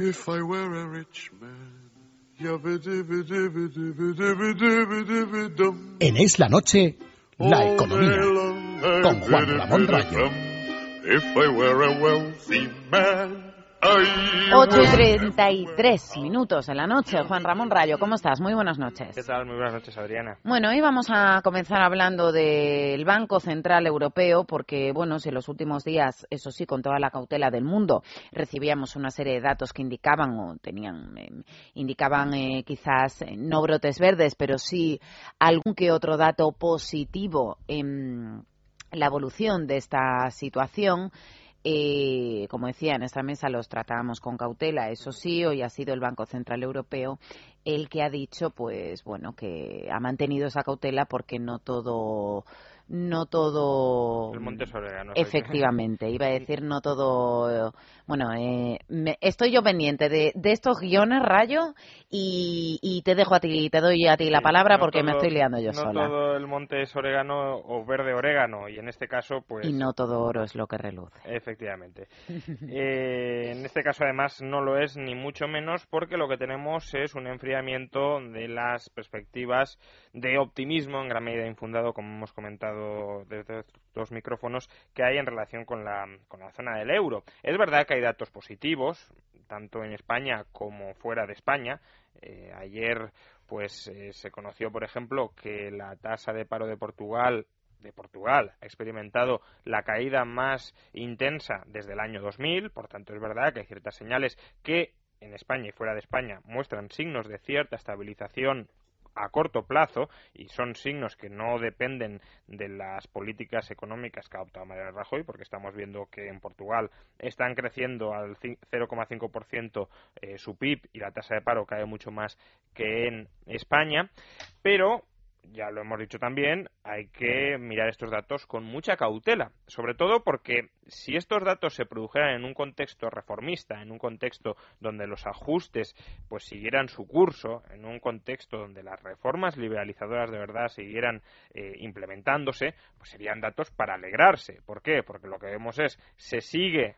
If I were a rich man. En Es la Noche, la economía. Con Juan Ramón Rayo. If I were a wealthy man. 8 y 33 minutos en la noche. Juan Ramón Rayo, ¿cómo estás? Muy buenas noches. ¿Qué tal? Muy buenas noches, Adriana. Bueno, hoy vamos a comenzar hablando del Banco Central Europeo, porque, bueno, si en los últimos días, eso sí, con toda la cautela del mundo, recibíamos una serie de datos que indicaban, o tenían, eh, indicaban eh, quizás eh, no brotes verdes, pero sí algún que otro dato positivo en la evolución de esta situación. Eh, como decía, en esta mesa los tratábamos con cautela. Eso sí, hoy ha sido el Banco Central Europeo el que ha dicho, pues bueno, que ha mantenido esa cautela porque no todo no todo el monte efectivamente iba a decir no todo bueno eh, estoy yo pendiente de, de, estos guiones rayo y, te dejo a ti te doy a ti la palabra porque me estoy liando yo sola. no todo el monte es orégano o verde orégano y en este caso pues y no todo oro es lo que reluce. Efectivamente. Eh, en este caso además no lo es ni mucho menos porque lo que tenemos es un enfriamiento de las perspectivas de optimismo en gran medida infundado como hemos comentado desde los micrófonos que hay en relación con la, con la zona del euro. Es verdad que hay datos positivos, tanto en España como fuera de España. Eh, ayer pues eh, se conoció, por ejemplo, que la tasa de paro de Portugal de Portugal ha experimentado la caída más intensa desde el año 2000, por tanto es verdad que hay ciertas señales que en España y fuera de España muestran signos de cierta estabilización a corto plazo y son signos que no dependen de las políticas económicas que ha adoptado Mariano Rajoy, porque estamos viendo que en Portugal están creciendo al 0,5% eh, su PIB y la tasa de paro cae mucho más que en España, pero ya lo hemos dicho también, hay que mirar estos datos con mucha cautela, sobre todo porque si estos datos se produjeran en un contexto reformista, en un contexto donde los ajustes pues siguieran su curso, en un contexto donde las reformas liberalizadoras de verdad siguieran eh, implementándose, pues serían datos para alegrarse. ¿Por qué? Porque lo que vemos es se sigue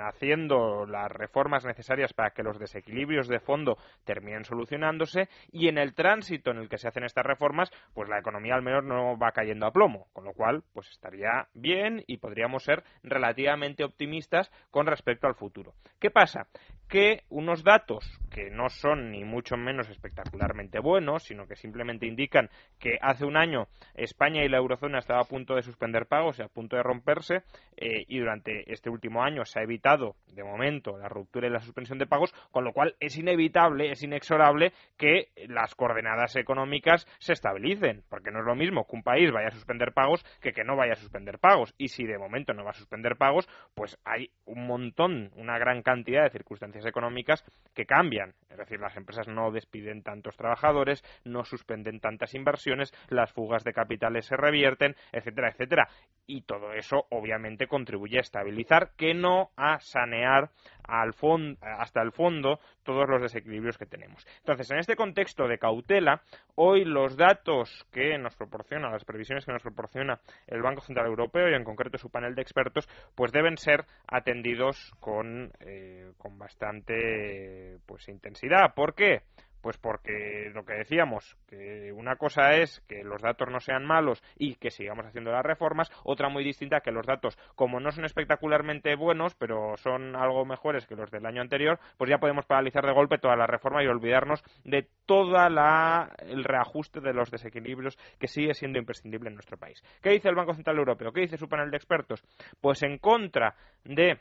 haciendo las reformas necesarias para que los desequilibrios de fondo terminen solucionándose y en el tránsito en el que se hacen estas reformas, pues la economía al menos no va cayendo a plomo, con lo cual pues estaría bien y podríamos ser relativamente optimistas con respecto al futuro. ¿Qué pasa? Que unos datos que no son ni mucho menos espectacularmente buenos, sino que simplemente indican que hace un año España y la eurozona estaban a punto de suspender pagos y a punto de romperse eh, y durante este último año ha evitado, de momento, la ruptura y la suspensión de pagos, con lo cual es inevitable, es inexorable que las coordenadas económicas se estabilicen, porque no es lo mismo que un país vaya a suspender pagos que que no vaya a suspender pagos. Y si de momento no va a suspender pagos, pues hay un montón, una gran cantidad de circunstancias económicas que cambian. Es decir, las empresas no despiden tantos trabajadores, no suspenden tantas inversiones, las fugas de capitales se revierten, etcétera, etcétera. Y todo eso obviamente contribuye a estabilizar, que no a sanear hasta el fondo todos los desequilibrios que tenemos. Entonces, en este contexto de cautela, hoy los datos que nos proporciona, las previsiones que nos proporciona el Banco Central Europeo y en concreto su panel de expertos, pues deben ser atendidos con, eh, con bastante pues intensidad. ¿Por qué? Pues porque lo que decíamos, que una cosa es que los datos no sean malos y que sigamos haciendo las reformas, otra muy distinta que los datos, como no son espectacularmente buenos, pero son algo mejores que los del año anterior, pues ya podemos paralizar de golpe toda la reforma y olvidarnos de toda la el reajuste de los desequilibrios que sigue siendo imprescindible en nuestro país. ¿Qué dice el Banco Central Europeo? ¿Qué dice su panel de expertos? Pues en contra de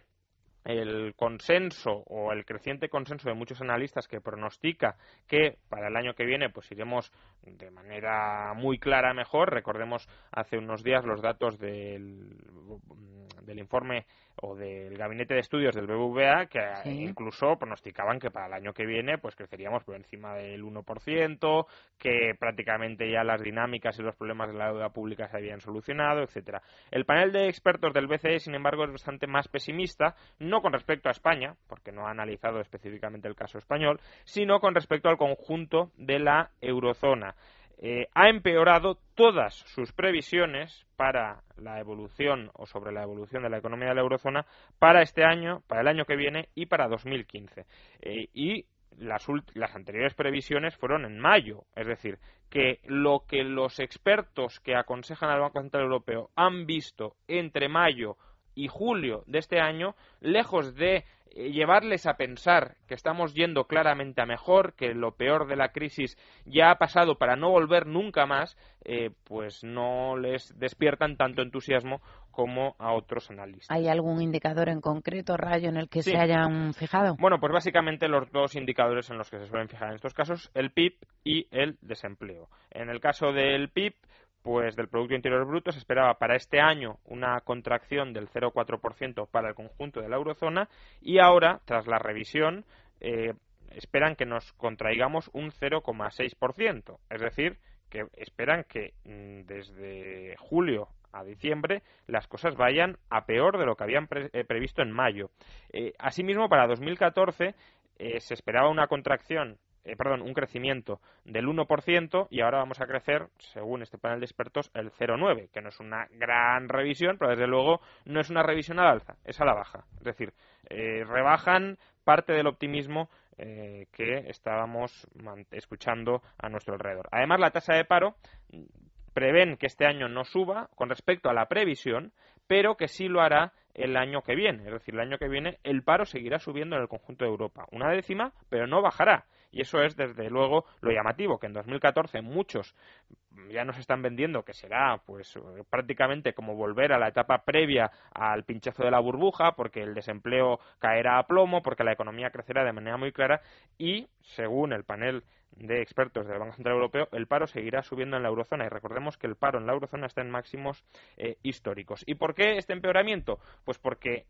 el consenso o el creciente consenso de muchos analistas que pronostica que para el año que viene pues iremos de manera muy clara mejor. Recordemos hace unos días los datos del, del informe o del gabinete de estudios del BBVA que incluso pronosticaban que para el año que viene pues creceríamos por encima del 1%, que prácticamente ya las dinámicas y los problemas de la deuda pública se habían solucionado, etcétera. El panel de expertos del BCE, sin embargo, es bastante más pesimista, no con respecto a España, porque no ha analizado específicamente el caso español, sino con respecto al conjunto de la eurozona. eh, ha empeorado todas sus previsiones para la evolución o sobre la evolución de la economía de la eurozona para este año, para el año que viene y para 2015. Eh, y las, las anteriores previsiones fueron en mayo, es decir, que lo que los expertos que aconsejan al Banco Central Europeo han visto entre mayo y julio de este año, lejos de eh, llevarles a pensar que estamos yendo claramente a mejor, que lo peor de la crisis ya ha pasado para no volver nunca más, eh, pues no les despiertan tanto entusiasmo como a otros analistas. ¿Hay algún indicador en concreto, Rayo, en el que se hayan fijado? Bueno, pues básicamente los dos indicadores en los que se suelen fijar en estos casos, el PIB y el desempleo. En el caso del PIB, pues del Producto Interior Bruto se esperaba para este año una contracción del 0,4% para el conjunto de la eurozona y ahora, tras la revisión, eh, esperan que nos contraigamos un 0,6%. Es decir, que esperan que mm, desde julio a diciembre las cosas vayan a peor de lo que habían eh, previsto en mayo. Eh, asimismo, para 2014 se esperaba una contracción eh, perdón, un crecimiento del 1% y ahora vamos a crecer, según este panel de expertos, el 0,9, que no es una gran revisión, pero desde luego no es una revisión al alza, es a la baja. Es decir, eh, rebajan parte del optimismo eh, que estábamos escuchando a nuestro alrededor. Además, la tasa de paro mm, prevén que este año no suba con respecto a la previsión, pero que sí lo hará el año que viene. Es decir, el año que viene el paro seguirá subiendo en el conjunto de Europa. Una décima, pero no bajará. Y eso es, desde luego, lo llamativo, que en 2014 muchos ya nos están vendiendo que será pues prácticamente como volver a la etapa previa al pinchazo de la burbuja, porque el desempleo caerá a plomo, porque la economía crecerá de manera muy clara y, según el panel de expertos del Banco Central Europeo, el paro seguirá subiendo en la eurozona y recordemos que el paro en la eurozona está en máximos eh, históricos. ¿Y por qué este empeoramiento? Pues porque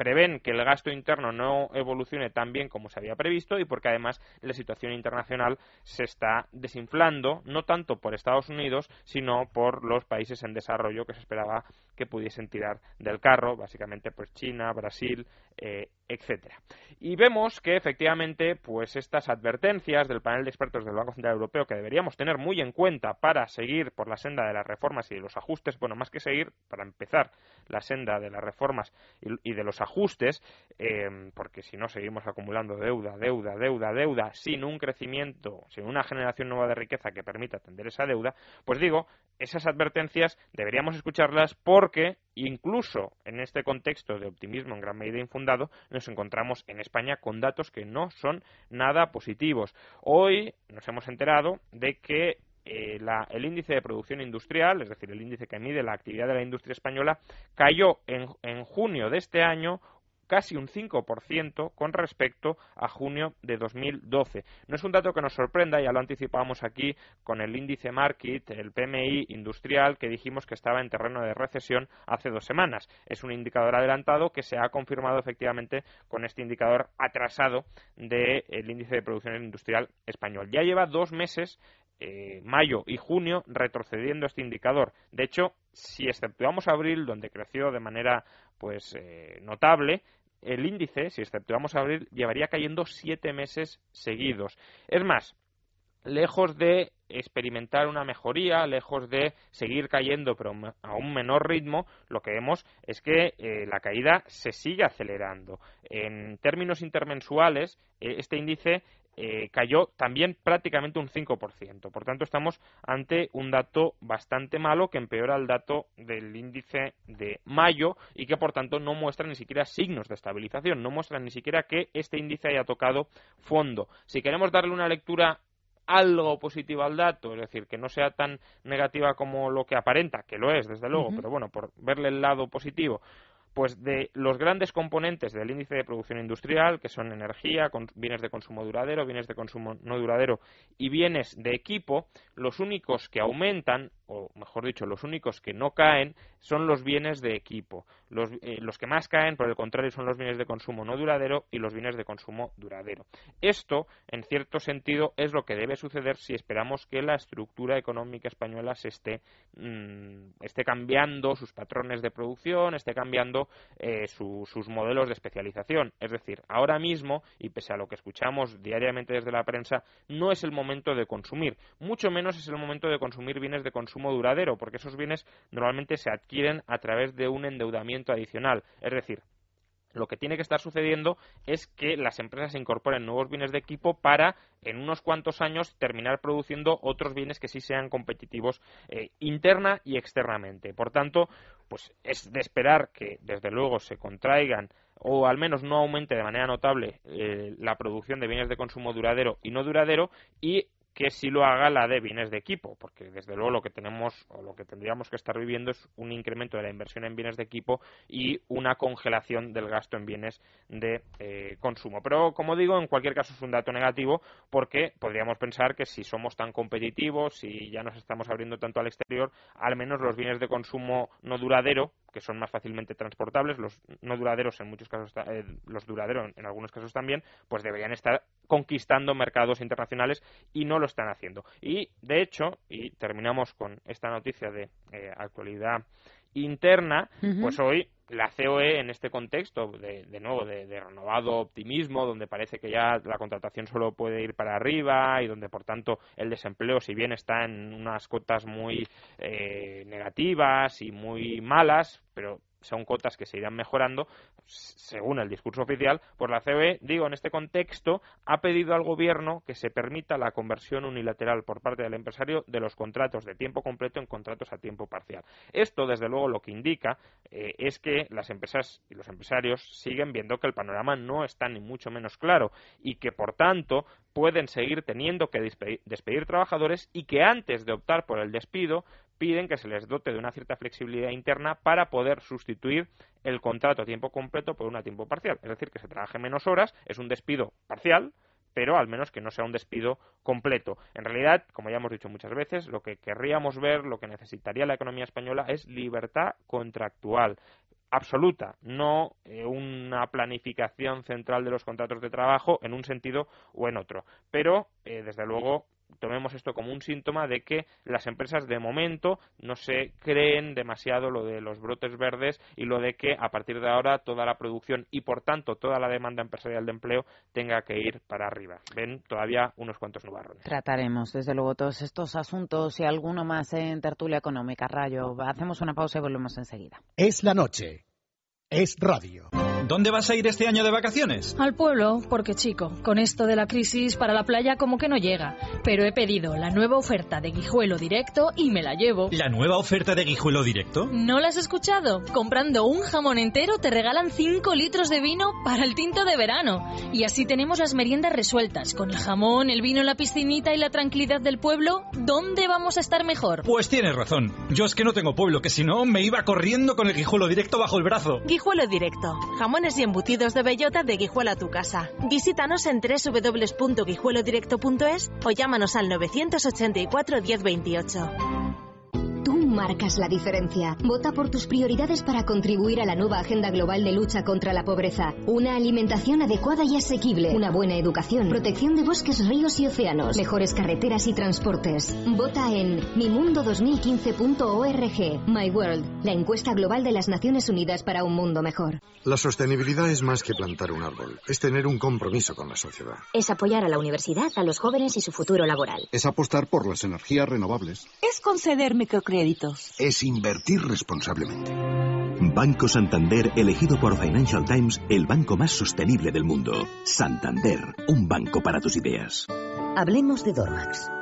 prevén que el gasto interno no evolucione tan bien como se había previsto y porque además la situación internacional se está desinflando, no tanto por Estados Unidos, sino por los países en desarrollo que se esperaba que pudiesen tirar del carro, básicamente pues China, Brasil, eh, etcétera. Y vemos que efectivamente, pues estas advertencias del panel de expertos del Banco Central Europeo que deberíamos tener muy en cuenta para seguir por la senda de las reformas y de los ajustes, bueno, más que seguir, para empezar la senda de las reformas y, de los ajustes, eh, porque si no seguimos acumulando deuda, deuda, deuda, deuda, sin un crecimiento, sin una generación nueva de riqueza que permita atender esa deuda, pues digo, esas advertencias deberíamos escucharlas porque incluso en este contexto de optimismo en gran medida infundado, nos encontramos en España con datos que no son nada positivos. Hoy nos hemos enterado de que eh, el índice de producción industrial, es decir, el índice que mide la actividad de la industria española, cayó en junio de este año casi un 5% con respecto a junio de 2012. No es un dato que nos sorprenda, ya lo anticipábamos aquí con el índice Market, el PMI industrial, que dijimos que estaba en terreno de recesión hace dos semanas. Es un indicador adelantado que se ha confirmado efectivamente con este indicador atrasado del índice de producción industrial español. Ya lleva dos meses eh, mayo y junio retrocediendo este indicador. De hecho, si exceptuamos abril, donde creció de manera pues eh, notable, el índice, si exceptuamos abril, llevaría cayendo siete meses seguidos. Es más, lejos de experimentar una mejoría, lejos de seguir cayendo pero a un menor ritmo, lo que vemos es que eh, la caída se sigue acelerando. En términos intermensuales, eh, este índice eh, cayó también prácticamente un 5%. Por tanto, estamos ante un dato bastante malo que empeora el dato del índice de mayo y que, por tanto, no muestra ni siquiera signos de estabilización, no muestra ni siquiera que este índice haya tocado fondo. Si queremos darle una lectura algo positiva al dato, es decir, que no sea tan negativa como lo que aparenta, que lo es, desde luego, pero bueno, por verle el lado positivo, pues de los grandes componentes del índice de producción industrial, que son energía, bienes de consumo duradero, bienes de consumo no duradero y bienes de equipo, los únicos que aumentan o mejor dicho, los únicos que no caen son los bienes de equipo. Los, eh, los, que más caen, por el contrario, son los bienes de consumo no duradero y los bienes de consumo duradero. Esto, en cierto sentido, es lo que debe suceder si esperamos que la estructura económica española se esté, mm, esté cambiando sus patrones de producción, esté cambiando eh, sus modelos de especialización. Es decir, ahora mismo, y pese a lo que escuchamos diariamente desde la prensa, no es el momento de consumir. Mucho menos es el momento de consumir bienes de consumo duradero, porque esos bienes normalmente se adquieren a través de un endeudamiento adicional. Es decir, lo que tiene que estar sucediendo es que las empresas incorporen nuevos bienes de equipo para en unos cuantos años terminar produciendo otros bienes que sí sean competitivos eh, interna y externamente. Por tanto, pues es de esperar que desde luego se contraigan o al menos no aumente de manera notable eh, la producción de bienes de consumo duradero y no duradero y que si lo haga la de bienes de equipo, porque desde luego lo que tenemos o lo que tendríamos que estar viviendo es un incremento de la inversión en bienes de equipo y una congelación del gasto en bienes de eh, consumo. Pero como digo, en cualquier caso es un dato negativo porque podríamos pensar que si somos tan competitivos y ya nos estamos abriendo tanto al exterior, al menos los bienes de consumo no duradero, que son más fácilmente transportables, los no duraderos en muchos casos, eh, los duraderos en algunos casos también, pues deberían estar conquistando mercados internacionales y no lo están haciendo. Y de hecho, y terminamos con esta noticia de eh, actualidad interna, pues hoy la COE en este contexto de, de nuevo de, renovado optimismo, donde parece que ya la contratación solo puede ir para arriba y donde por tanto el desempleo, si bien está en unas cotas muy eh, negativas y muy malas, pero son cotas que se irán mejorando, según el discurso oficial, pues la COE, digo, en este contexto, ha pedido al Gobierno que se permita la conversión unilateral por parte del empresario de los contratos de tiempo completo en contratos a tiempo parcial. Esto, desde luego, lo que indica eh, es que las empresas y los empresarios siguen viendo que el panorama no está ni mucho menos claro y que, por tanto, pueden seguir teniendo que despedir trabajadores y que antes de optar por el despido piden que se les dote de una cierta flexibilidad interna para poder sustituir el contrato a tiempo completo por uno a tiempo parcial. Es decir, que se trabaje menos horas, es un despido parcial, pero al menos que no sea un despido completo. En realidad, como ya hemos dicho muchas veces, lo que querríamos ver, lo que necesitaría la economía española es libertad contractual absoluta, no eh, una planificación central de los contratos de trabajo en un sentido o en otro. Pero, eh, desde luego, tomemos esto como un síntoma de que las empresas de momento no se creen demasiado lo de los brotes verdes y lo de que a partir de ahora toda la producción y por tanto toda la demanda empresarial de empleo tenga que ir para arriba. Ven todavía unos cuantos nubarrones. Trataremos desde luego todos estos asuntos y alguno más en tertulia económica. Rayo, hacemos una pausa y volvemos enseguida. Es la noche. Es radio. ¿Dónde vas a ir este año de vacaciones? Al pueblo, porque chico, con esto de la crisis para la playa como que no llega. Pero he pedido la nueva oferta de Guijuelo Directo y me la llevo. ¿La nueva oferta de Guijuelo Directo? ¿No la has escuchado? Comprando un jamón entero te regalan 5 litros de vino para el tinto de verano. Y así tenemos las meriendas resueltas. Con el jamón, el vino, la piscinita y la tranquilidad del pueblo, ¿dónde vamos a estar mejor? Pues tienes razón. Yo es que no tengo pueblo, que si no me iba corriendo con el Guijuelo Directo bajo el brazo. Guijuelo Directo. Jamones y embutidos de bellota de Guijuelo a tu casa. Visítanos en www.guijuelodirecto.es o llámanos al 984 1028 marcas la diferencia. Vota por tus prioridades para contribuir a la nueva agenda global de lucha contra la pobreza. Una alimentación adecuada y asequible, una buena educación, protección de bosques, ríos y océanos, mejores carreteras y transportes. Vota en mimundo2015.org. My World, la encuesta global de las Naciones Unidas para un mundo mejor. La sostenibilidad es más que plantar un árbol, es tener un compromiso con la sociedad. Es apoyar a la universidad, a los jóvenes y su futuro laboral. Es apostar por las energías renovables. Es conceder microcréditos es invertir responsablemente. Banco Santander, elegido por Financial Times, el banco más sostenible del mundo. Santander, un banco para tus ideas. Hablemos de Dormax.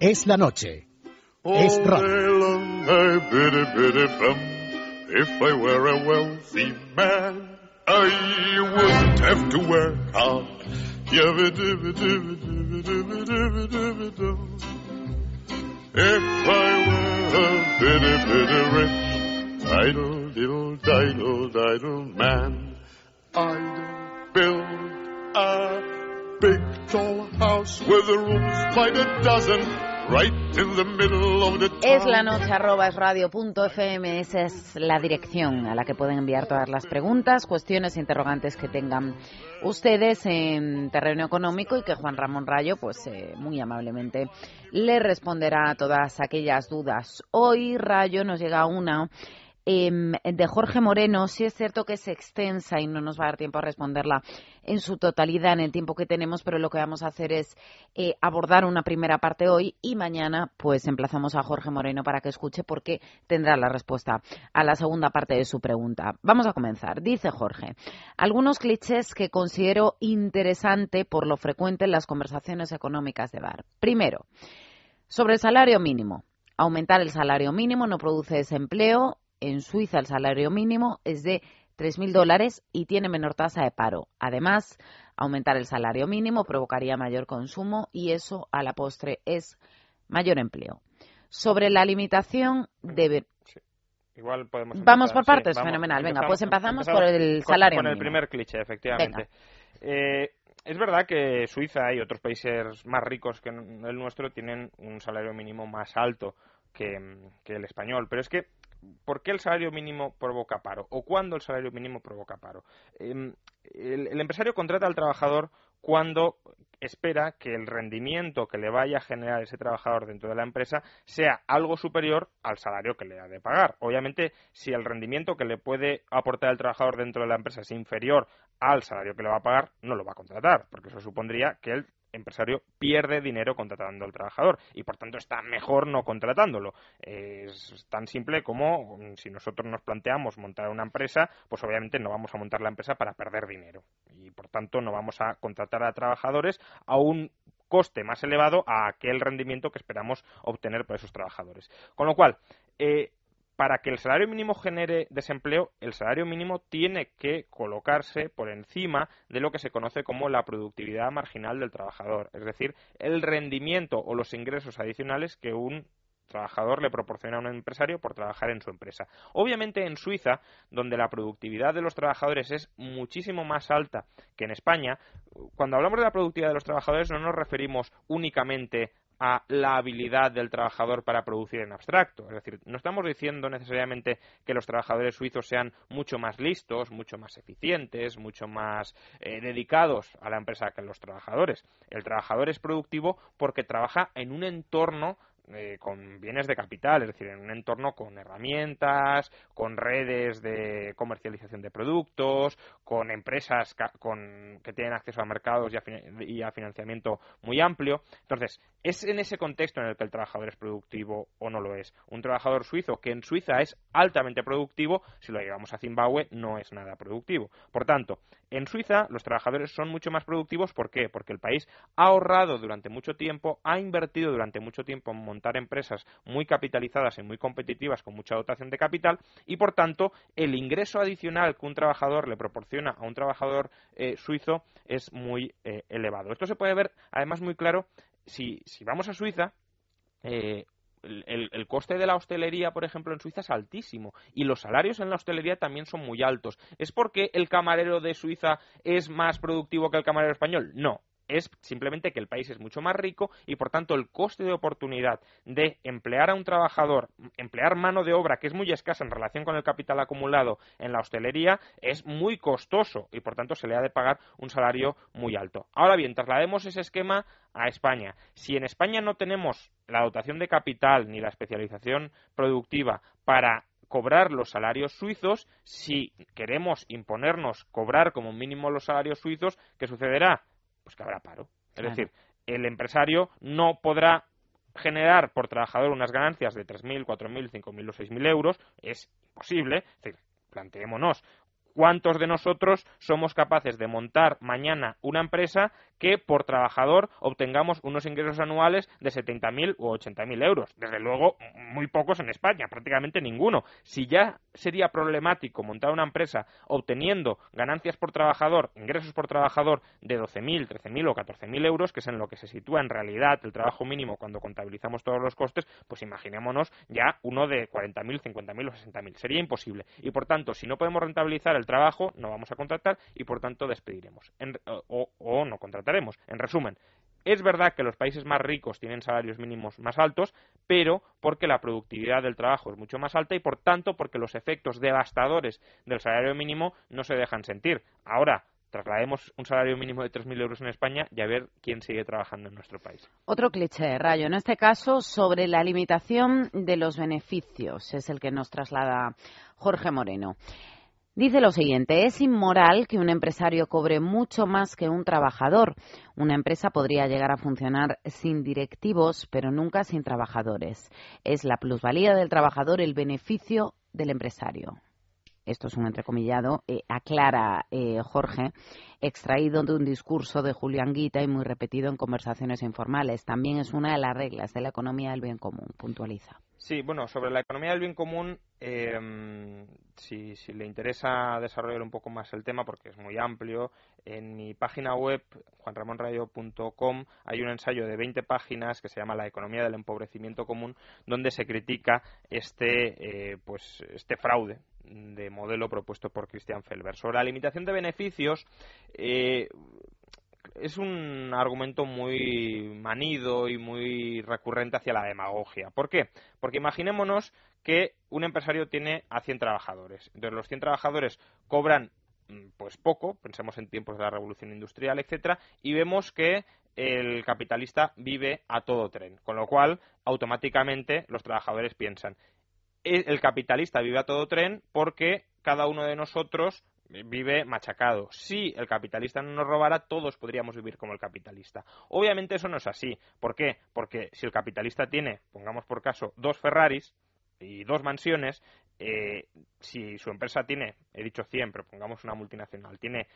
Es la noche. es radio. If I were a wealthy man, I wouldn't have to work hard. If I were a bitty, bitty rich, idle, diddle, diddle, diddle man, I'd build a big tall house with rooms by the dozen right in the middle of the town. Es la noche arroba es radio punto fm, esa es la dirección a la que pueden enviar todas las preguntas, cuestiones, interrogantes que tengan ustedes en terreno económico y que Juan Ramón Rayo, pues eh, muy amablemente, le responderá a todas aquellas dudas. Hoy Rayo nos llega una Em, de Jorge Moreno, sí es cierto que es extensa y no nos va a dar tiempo a responderla en su totalidad en el tiempo que tenemos, pero lo que vamos a hacer es eh, abordar una primera parte hoy y mañana pues emplazamos a Jorge Moreno para que escuche porque tendrá la respuesta a la segunda parte de su pregunta. Vamos a comenzar. Dice Jorge, algunos clichés que considero interesante por lo frecuente en las conversaciones económicas de bar. Primero, sobre el salario mínimo. Aumentar el salario mínimo no produce desempleo en Suiza el salario mínimo es de 3.000 dólares y tiene menor tasa de paro. Además, aumentar el salario mínimo provocaría mayor consumo y eso a la postre es mayor empleo. Sobre la limitación de... Igual podemos vamos por partes, fenomenal. Venga, pues empezamos, por el salario con, mínimo. Con el primer cliché, efectivamente. Eh, es verdad que Suiza y otros países más ricos que el nuestro tienen un salario mínimo más alto que el español, pero es que ¿por qué el salario mínimo provoca paro? ¿O cuándo el salario mínimo provoca paro? Em, el, empresario contrata al trabajador cuando espera que el rendimiento que le vaya a generar ese trabajador dentro de la empresa sea algo superior al salario que le ha de pagar. Obviamente, si el rendimiento que le puede aportar el trabajador dentro de la empresa es inferior al salario que le va a pagar, no lo va a contratar, porque eso supondría que él empresario pierde dinero contratando al trabajador y por tanto está mejor no contratándolo. Es tan simple como mm, si nosotros nos planteamos montar una empresa, pues obviamente no vamos a montar la empresa para perder dinero y por tanto no vamos a contratar a trabajadores a un coste más elevado a aquel rendimiento que esperamos obtener por esos trabajadores. Con lo cual, eh, para que el salario mínimo genere desempleo, el salario mínimo tiene que colocarse por encima de lo que se conoce como la productividad marginal del trabajador, es decir, el rendimiento o los ingresos adicionales que un trabajador le proporciona a un empresario por trabajar en su empresa. Obviamente en Suiza, donde la productividad de los trabajadores es muchísimo más alta que en España, cuando hablamos de la productividad de los trabajadores no nos referimos únicamente a la habilidad del trabajador para producir en abstracto. Es decir, no estamos diciendo necesariamente que los trabajadores suizos sean mucho más listos, mucho más eficientes, mucho más eh, dedicados a la empresa que los trabajadores. El trabajador es productivo porque trabaja en un entorno eh, con bienes de capital, es decir, en un entorno con herramientas, con redes de comercialización de productos, con empresas con, que tienen acceso a mercados y a, y a, financiamiento muy amplio. Entonces, es en ese contexto en el que el trabajador es productivo o no lo es. Un trabajador suizo que en Suiza es altamente productivo, si lo llevamos a Zimbabue, no es nada productivo. Por tanto, en Suiza los trabajadores son mucho más productivos. ¿Por qué? Porque el país ha ahorrado durante mucho tiempo, ha invertido durante mucho tiempo en montar empresas muy capitalizadas y muy competitivas con mucha dotación de capital y, por tanto, el ingreso adicional que un trabajador le proporciona a un trabajador eh, suizo es muy eh, elevado. Esto se puede ver, además, muy claro si, si vamos a Suiza. Eh, el, coste de la hostelería, por ejemplo, en Suiza es altísimo y los salarios en la hostelería también son muy altos. ¿Es porque el camarero de Suiza es más productivo que el camarero español? No. Es simplemente que el país es mucho más rico y, por tanto, el coste de oportunidad de emplear a un trabajador, emplear mano de obra que es muy escasa en relación con el capital acumulado en la hostelería, es muy costoso y, por tanto, se le ha de pagar un salario muy alto. Ahora bien, traslademos ese esquema a España. Si en España no tenemos la dotación de capital ni la especialización productiva para cobrar los salarios suizos, si queremos imponernos cobrar como mínimo los salarios suizos, ¿qué sucederá? Pues que habrá paro. Es decir, el empresario no podrá generar por trabajador unas ganancias de 3.000, 4.000, 5.000 o 6.000 euros. Es imposible. Es decir, planteémonos ¿Cuántos de nosotros somos capaces de montar mañana una empresa que por trabajador obtengamos unos ingresos anuales de 70.000 o 80.000 euros? Desde luego, muy pocos en España, prácticamente ninguno. Si ya sería problemático montar una empresa obteniendo ganancias por trabajador, ingresos por trabajador de 12.000, 13.000 o 14.000 euros, que es en lo que se sitúa en realidad el trabajo mínimo cuando contabilizamos todos los costes, pues imaginémonos ya uno de 40.000, 50.000 o 60.000. Sería imposible. Y por tanto, si no podemos rentabilizar el trabajo, no vamos a contratar y por tanto despediremos o, no contrataremos. En resumen, es verdad que los países más ricos tienen salarios mínimos más altos, pero porque la productividad del trabajo es mucho más alta y por tanto porque los efectos devastadores del salario mínimo no se dejan sentir. Ahora, traslademos un salario mínimo de 3.000 euros en España y a ver quién sigue trabajando en nuestro país. Otro cliché, Rayo, en este caso sobre la limitación de los beneficios, es el que nos traslada Jorge Moreno. Dice lo siguiente, es inmoral que un empresario cobre mucho más que un trabajador. Una empresa podría llegar a funcionar sin directivos, pero nunca sin trabajadores. Es la plusvalía del trabajador el beneficio del empresario. Esto es un entrecomillado, eh, aclara eh, Jorge, extraído de un discurso de Julián Guita y muy repetido en conversaciones informales. También es una de las reglas de la economía del bien común, puntualiza. Sí, bueno, sobre la economía del bien común, eh, si, le interesa desarrollar un poco más el tema, porque es muy amplio, en mi página web, juanramonrayo.com, hay un ensayo de 20 páginas que se llama La economía del empobrecimiento común, donde se critica este, eh, pues, este fraude de modelo propuesto por Christian Felber. Sobre la limitación de beneficios, eh, es un argumento muy manido y muy recurrente hacia la demagogia. ¿Por qué? Porque imaginémonos que un empresario tiene a 100 trabajadores. Entonces, los 100 trabajadores cobran mm, pues poco, pensemos en tiempos de la revolución industrial, etcétera, y vemos que el capitalista vive a todo tren, con lo cual automáticamente los trabajadores piensan el capitalista vive a todo tren porque cada uno de nosotros vive machacado. Si el capitalista no nos robara, todos podríamos vivir como el capitalista. Obviamente eso no es así. ¿Por qué? Porque si el capitalista tiene, pongamos por caso, dos Ferraris y dos mansiones, eh, si su empresa tiene, he dicho 100, pero pongamos una multinacional, tiene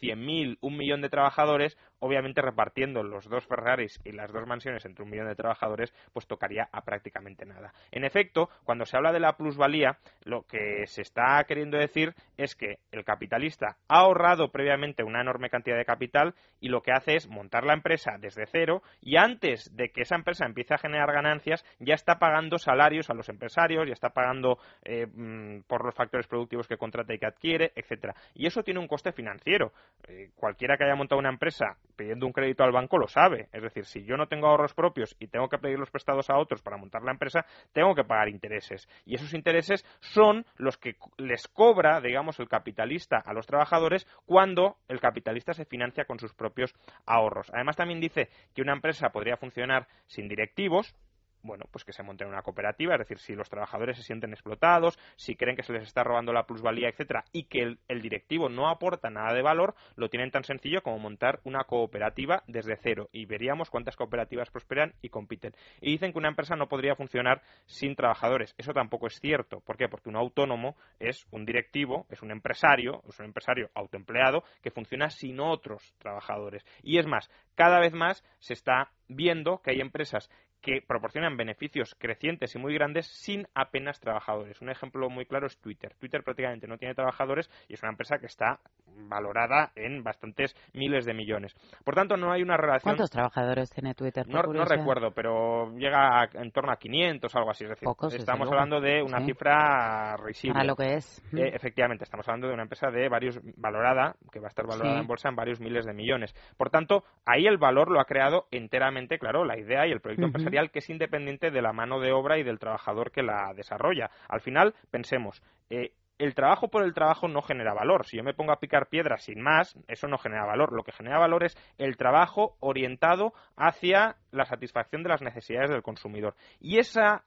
100.000, mm, un millón de trabajadores, obviamente repartiendo los dos Ferraris y las dos mansiones entre un millón de trabajadores, pues tocaría a prácticamente nada. En efecto, cuando se habla de la plusvalía, lo que se está queriendo decir es que el capitalista ha ahorrado previamente una enorme cantidad de capital y lo que hace es montar la empresa desde cero y antes de que esa empresa empiece a generar ganancias, ya está pagando salarios a los empresarios, ya está pagando eh, mm, por los factores productivos que contrata y que adquiere, etcétera. Y eso tiene un coste financiero. Eh, cualquiera que haya montado una empresa pidiendo un crédito al banco lo sabe. Es decir, si yo no tengo ahorros propios y tengo que pedir los prestados a otros para montar la empresa, tengo que pagar intereses. Y esos intereses son los que les cobra, digamos, el capitalista a los trabajadores cuando el capitalista se financia con sus propios ahorros. Además, también dice que una empresa podría funcionar sin directivos, bueno, pues que se monte una cooperativa, es decir, si los trabajadores se sienten explotados, si creen que se les está robando la plusvalía, etcétera, y que el, el, directivo no aporta nada de valor, lo tienen tan sencillo como montar una cooperativa desde cero y veríamos cuántas cooperativas prosperan y compiten. Y dicen que una empresa no podría funcionar sin trabajadores. Eso tampoco es cierto. ¿Por qué? Porque un autónomo es un directivo, es un empresario, es un empresario autoempleado que funciona sin otros trabajadores. Y es más, cada vez más se está viendo que hay empresas que proporcionan beneficios crecientes y muy grandes sin apenas trabajadores. Un ejemplo muy claro es Twitter. Twitter prácticamente no tiene trabajadores y es una empresa que está valorada en bastantes miles de millones. Por tanto, no hay una relación. ¿Cuántos trabajadores tiene Twitter? No, recuerdo, pero llega en torno a 500 o algo así. Es decir, estamos hablando de una cifra risible. A lo que es. Eh, efectivamente, estamos hablando de una empresa de varios valorada, que va a estar valorada en bolsa en varios miles de millones. Por tanto, ahí el valor lo ha creado enteramente, claro, la idea y el proyecto empresarial que es independiente de la mano de obra y del trabajador que la desarrolla. Al final, pensemos, eh, el trabajo por el trabajo no genera valor. Si yo me pongo a picar piedras sin más, eso no genera valor. Lo que genera valor es el trabajo orientado hacia la satisfacción de las necesidades del consumidor. Y esa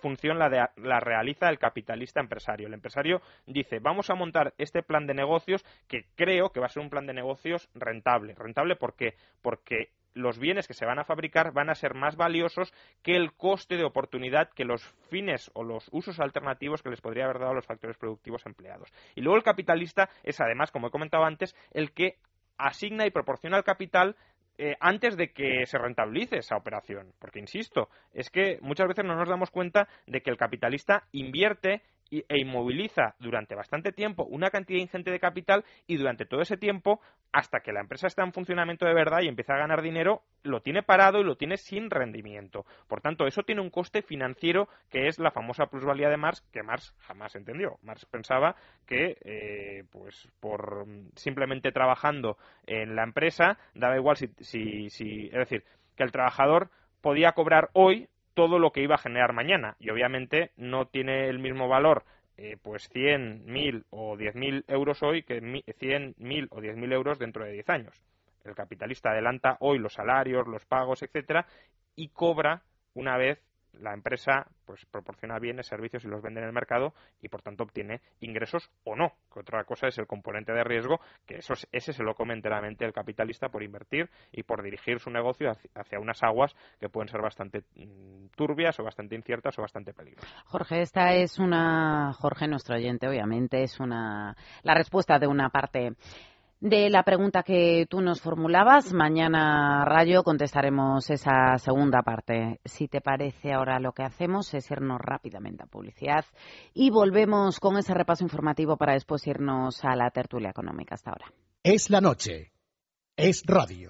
función la, la realiza el capitalista empresario. El empresario dice, vamos a montar este plan de negocios que creo que va a ser un plan de negocios rentable. ¿Rentable por qué? Porque los bienes que se van a fabricar van a ser más valiosos que el coste de oportunidad que los fines o los usos alternativos que les podría haber dado los factores productivos empleados. Y luego el capitalista es además, como he comentado antes, el que asigna y proporciona el capital eh, antes de que se rentabilice esa operación. Porque, insisto, es que muchas veces no nos damos cuenta de que el capitalista invierte e inmoviliza durante bastante tiempo una cantidad ingente de capital y durante todo ese tiempo, hasta que la empresa está en funcionamiento de verdad y empieza a ganar dinero, lo tiene parado y lo tiene sin rendimiento. Por tanto, eso tiene un coste financiero que es la famosa plusvalía de Marx que Marx jamás entendió. Marx pensaba que, eh, pues, por simplemente trabajando en la empresa, daba igual si, si, si, es decir, que el trabajador podía cobrar hoy todo lo que iba a generar mañana. Y obviamente no tiene el mismo valor eh, pues 100, 1000 o 10.000 euros hoy que 100, 1000 o 10.000 euros dentro de 10 años. El capitalista adelanta hoy los salarios, los pagos, etcétera, y cobra una vez la empresa pues proporciona bienes, servicios y los vende en el mercado y por tanto obtiene ingresos o no. Que otra cosa es el componente de riesgo, que eso, ese se lo come enteramente el capitalista por invertir y por dirigir su negocio hacia, unas aguas que pueden ser bastante mm, turbias o bastante inciertas o bastante peligrosas. Jorge, esta es una, Jorge, nuestro oyente, obviamente, es una, la respuesta de una parte de la pregunta que tú nos formulabas. Mañana, Rayo, contestaremos esa segunda parte. Si te parece, ahora lo que hacemos es irnos rápidamente a publicidad y volvemos con ese repaso informativo para después irnos a la tertulia económica hasta ahora. Es la noche. Es radio.